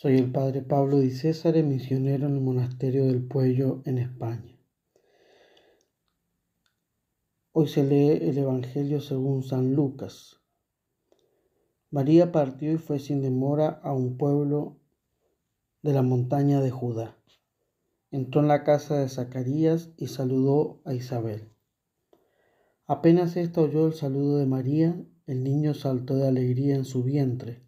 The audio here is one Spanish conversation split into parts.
Soy el padre Pablo Di César, misionero en el monasterio del Puello en España. Hoy se lee el Evangelio según San Lucas. María partió y fue sin demora a un pueblo de la montaña de Judá. Entró en la casa de Zacarías y saludó a Isabel. Apenas ésta oyó el saludo de María, el niño saltó de alegría en su vientre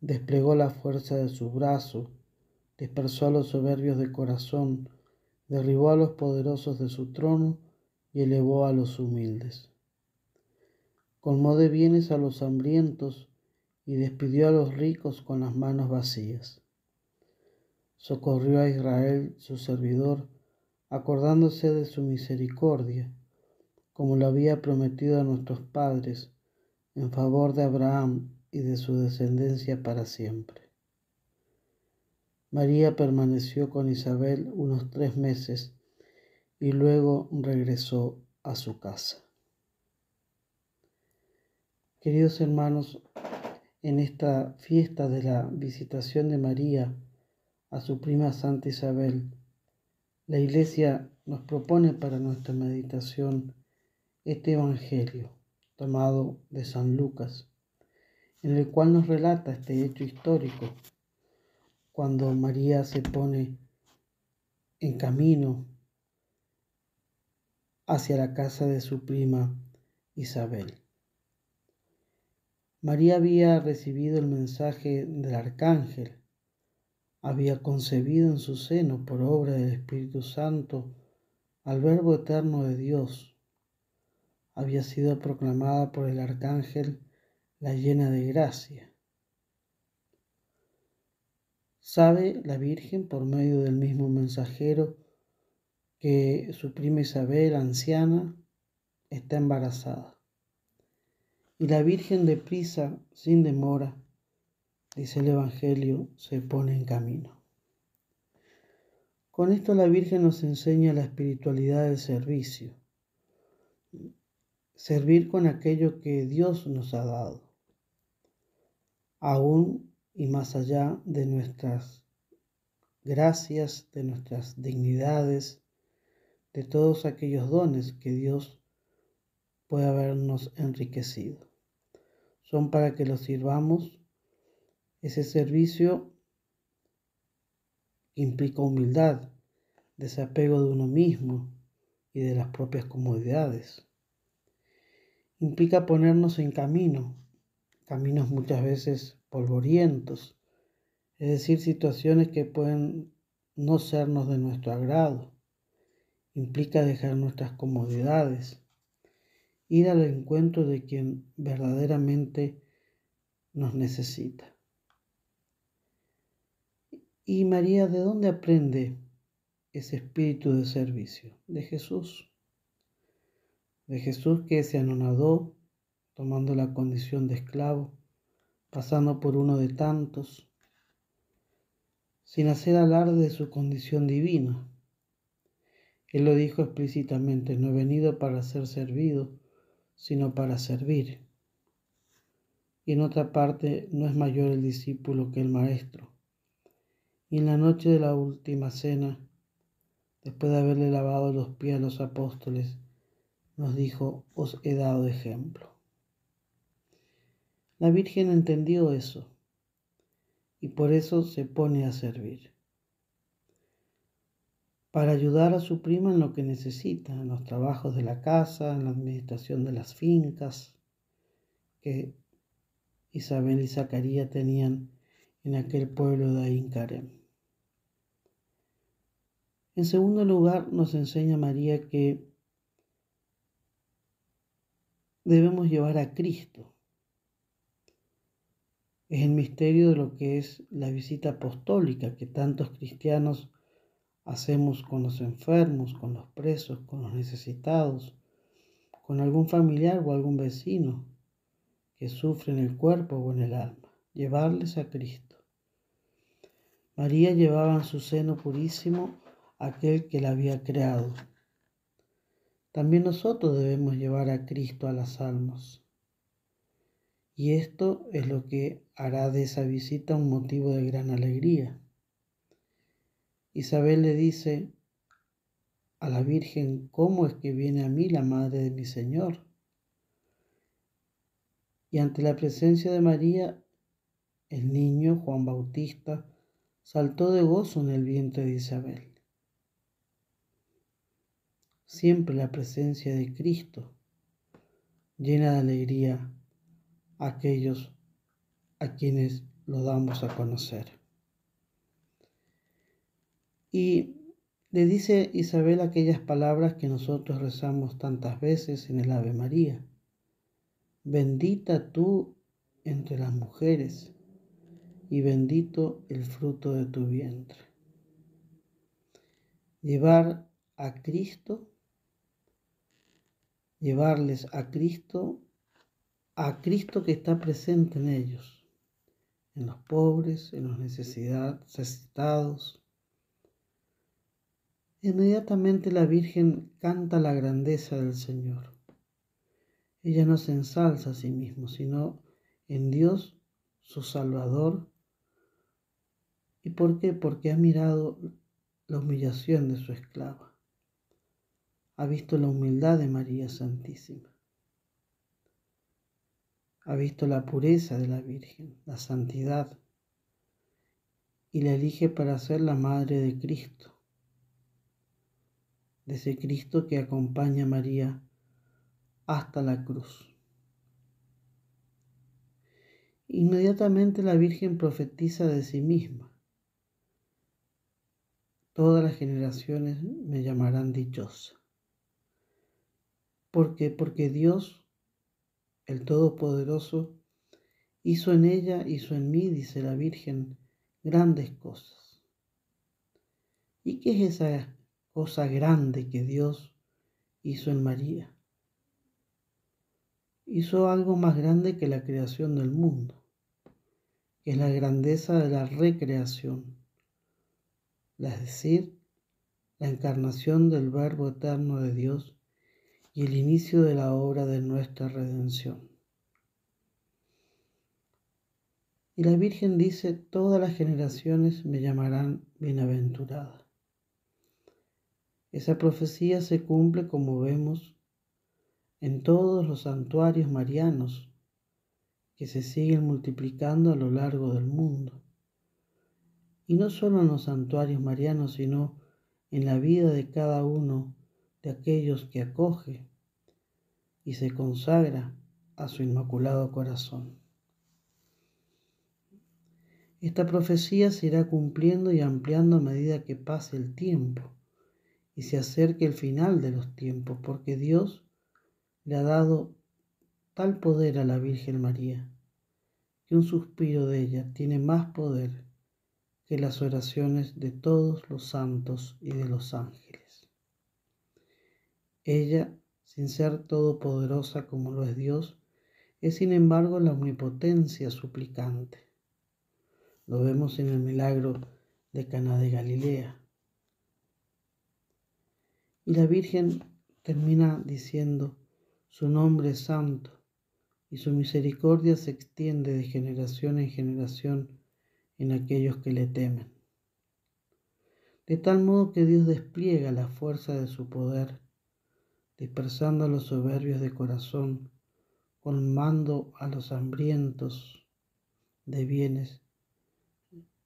desplegó la fuerza de su brazo, dispersó a los soberbios de corazón, derribó a los poderosos de su trono y elevó a los humildes. Colmó de bienes a los hambrientos y despidió a los ricos con las manos vacías. Socorrió a Israel, su servidor, acordándose de su misericordia, como lo había prometido a nuestros padres, en favor de Abraham y de su descendencia para siempre. María permaneció con Isabel unos tres meses y luego regresó a su casa. Queridos hermanos, en esta fiesta de la visitación de María a su prima Santa Isabel, la Iglesia nos propone para nuestra meditación este Evangelio tomado de San Lucas en el cual nos relata este hecho histórico, cuando María se pone en camino hacia la casa de su prima Isabel. María había recibido el mensaje del arcángel, había concebido en su seno por obra del Espíritu Santo al Verbo eterno de Dios, había sido proclamada por el arcángel la llena de gracia. Sabe la Virgen por medio del mismo mensajero que su prima Isabel, anciana, está embarazada. Y la Virgen deprisa, sin demora, dice el Evangelio, se pone en camino. Con esto la Virgen nos enseña la espiritualidad del servicio, servir con aquello que Dios nos ha dado aún y más allá de nuestras gracias, de nuestras dignidades, de todos aquellos dones que Dios puede habernos enriquecido. Son para que los sirvamos. Ese servicio implica humildad, desapego de uno mismo y de las propias comodidades. Implica ponernos en camino, caminos muchas veces polvorientos, es decir, situaciones que pueden no sernos de nuestro agrado. Implica dejar nuestras comodidades, ir al encuentro de quien verdaderamente nos necesita. ¿Y María de dónde aprende ese espíritu de servicio? De Jesús. De Jesús que se anonadó tomando la condición de esclavo, pasando por uno de tantos, sin hacer alarde de su condición divina. Él lo dijo explícitamente, no he venido para ser servido, sino para servir. Y en otra parte, no es mayor el discípulo que el maestro. Y en la noche de la última cena, después de haberle lavado los pies a los apóstoles, nos dijo, os he dado ejemplo. La Virgen entendió eso y por eso se pone a servir. Para ayudar a su prima en lo que necesita, en los trabajos de la casa, en la administración de las fincas que Isabel y Zacarías tenían en aquel pueblo de Aincarem. En segundo lugar, nos enseña María que debemos llevar a Cristo. Es el misterio de lo que es la visita apostólica que tantos cristianos hacemos con los enfermos, con los presos, con los necesitados, con algún familiar o algún vecino que sufre en el cuerpo o en el alma. Llevarles a Cristo. María llevaba en su seno purísimo aquel que la había creado. También nosotros debemos llevar a Cristo a las almas. Y esto es lo que hará de esa visita un motivo de gran alegría. Isabel le dice a la Virgen, ¿cómo es que viene a mí la madre de mi Señor? Y ante la presencia de María, el niño Juan Bautista saltó de gozo en el vientre de Isabel siempre la presencia de Cristo llena de alegría a aquellos a quienes lo damos a conocer. Y le dice Isabel aquellas palabras que nosotros rezamos tantas veces en el Ave María. Bendita tú entre las mujeres y bendito el fruto de tu vientre. Llevar a Cristo llevarles a Cristo, a Cristo que está presente en ellos, en los pobres, en los necesitados. Inmediatamente la Virgen canta la grandeza del Señor. Ella no se ensalza a sí misma, sino en Dios, su Salvador. ¿Y por qué? Porque ha mirado la humillación de su esclava ha visto la humildad de María Santísima. Ha visto la pureza de la Virgen, la santidad, y la elige para ser la madre de Cristo, de ese Cristo que acompaña a María hasta la cruz. Inmediatamente la Virgen profetiza de sí misma. Todas las generaciones me llamarán dichosa. ¿Por qué? Porque Dios, el Todopoderoso, hizo en ella, hizo en mí, dice la Virgen, grandes cosas. ¿Y qué es esa cosa grande que Dios hizo en María? Hizo algo más grande que la creación del mundo, que es la grandeza de la recreación, es decir, la encarnación del Verbo eterno de Dios y el inicio de la obra de nuestra redención. Y la Virgen dice, todas las generaciones me llamarán bienaventurada. Esa profecía se cumple como vemos en todos los santuarios marianos que se siguen multiplicando a lo largo del mundo. Y no solo en los santuarios marianos, sino en la vida de cada uno de aquellos que acoge y se consagra a su inmaculado corazón. Esta profecía se irá cumpliendo y ampliando a medida que pase el tiempo y se acerque el final de los tiempos, porque Dios le ha dado tal poder a la Virgen María, que un suspiro de ella tiene más poder que las oraciones de todos los santos y de los ángeles. Ella, sin ser todopoderosa como lo es Dios, es sin embargo la omnipotencia suplicante. Lo vemos en el milagro de Cana de Galilea. Y la Virgen termina diciendo, su nombre es santo y su misericordia se extiende de generación en generación en aquellos que le temen. De tal modo que Dios despliega la fuerza de su poder dispersando a los soberbios de corazón, colmando a los hambrientos de bienes,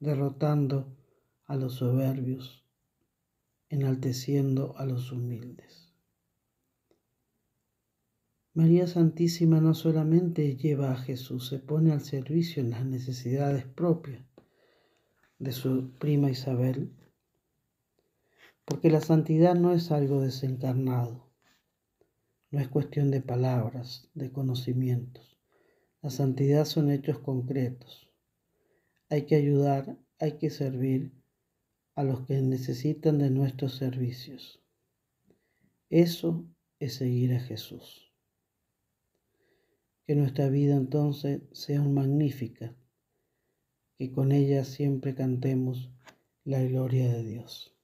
derrotando a los soberbios, enalteciendo a los humildes. María Santísima no solamente lleva a Jesús, se pone al servicio en las necesidades propias de su prima Isabel, porque la santidad no es algo desencarnado, no es cuestión de palabras, de conocimientos. La santidad son hechos concretos. Hay que ayudar, hay que servir a los que necesitan de nuestros servicios. Eso es seguir a Jesús. Que nuestra vida entonces sea magnífica, que con ella siempre cantemos la gloria de Dios.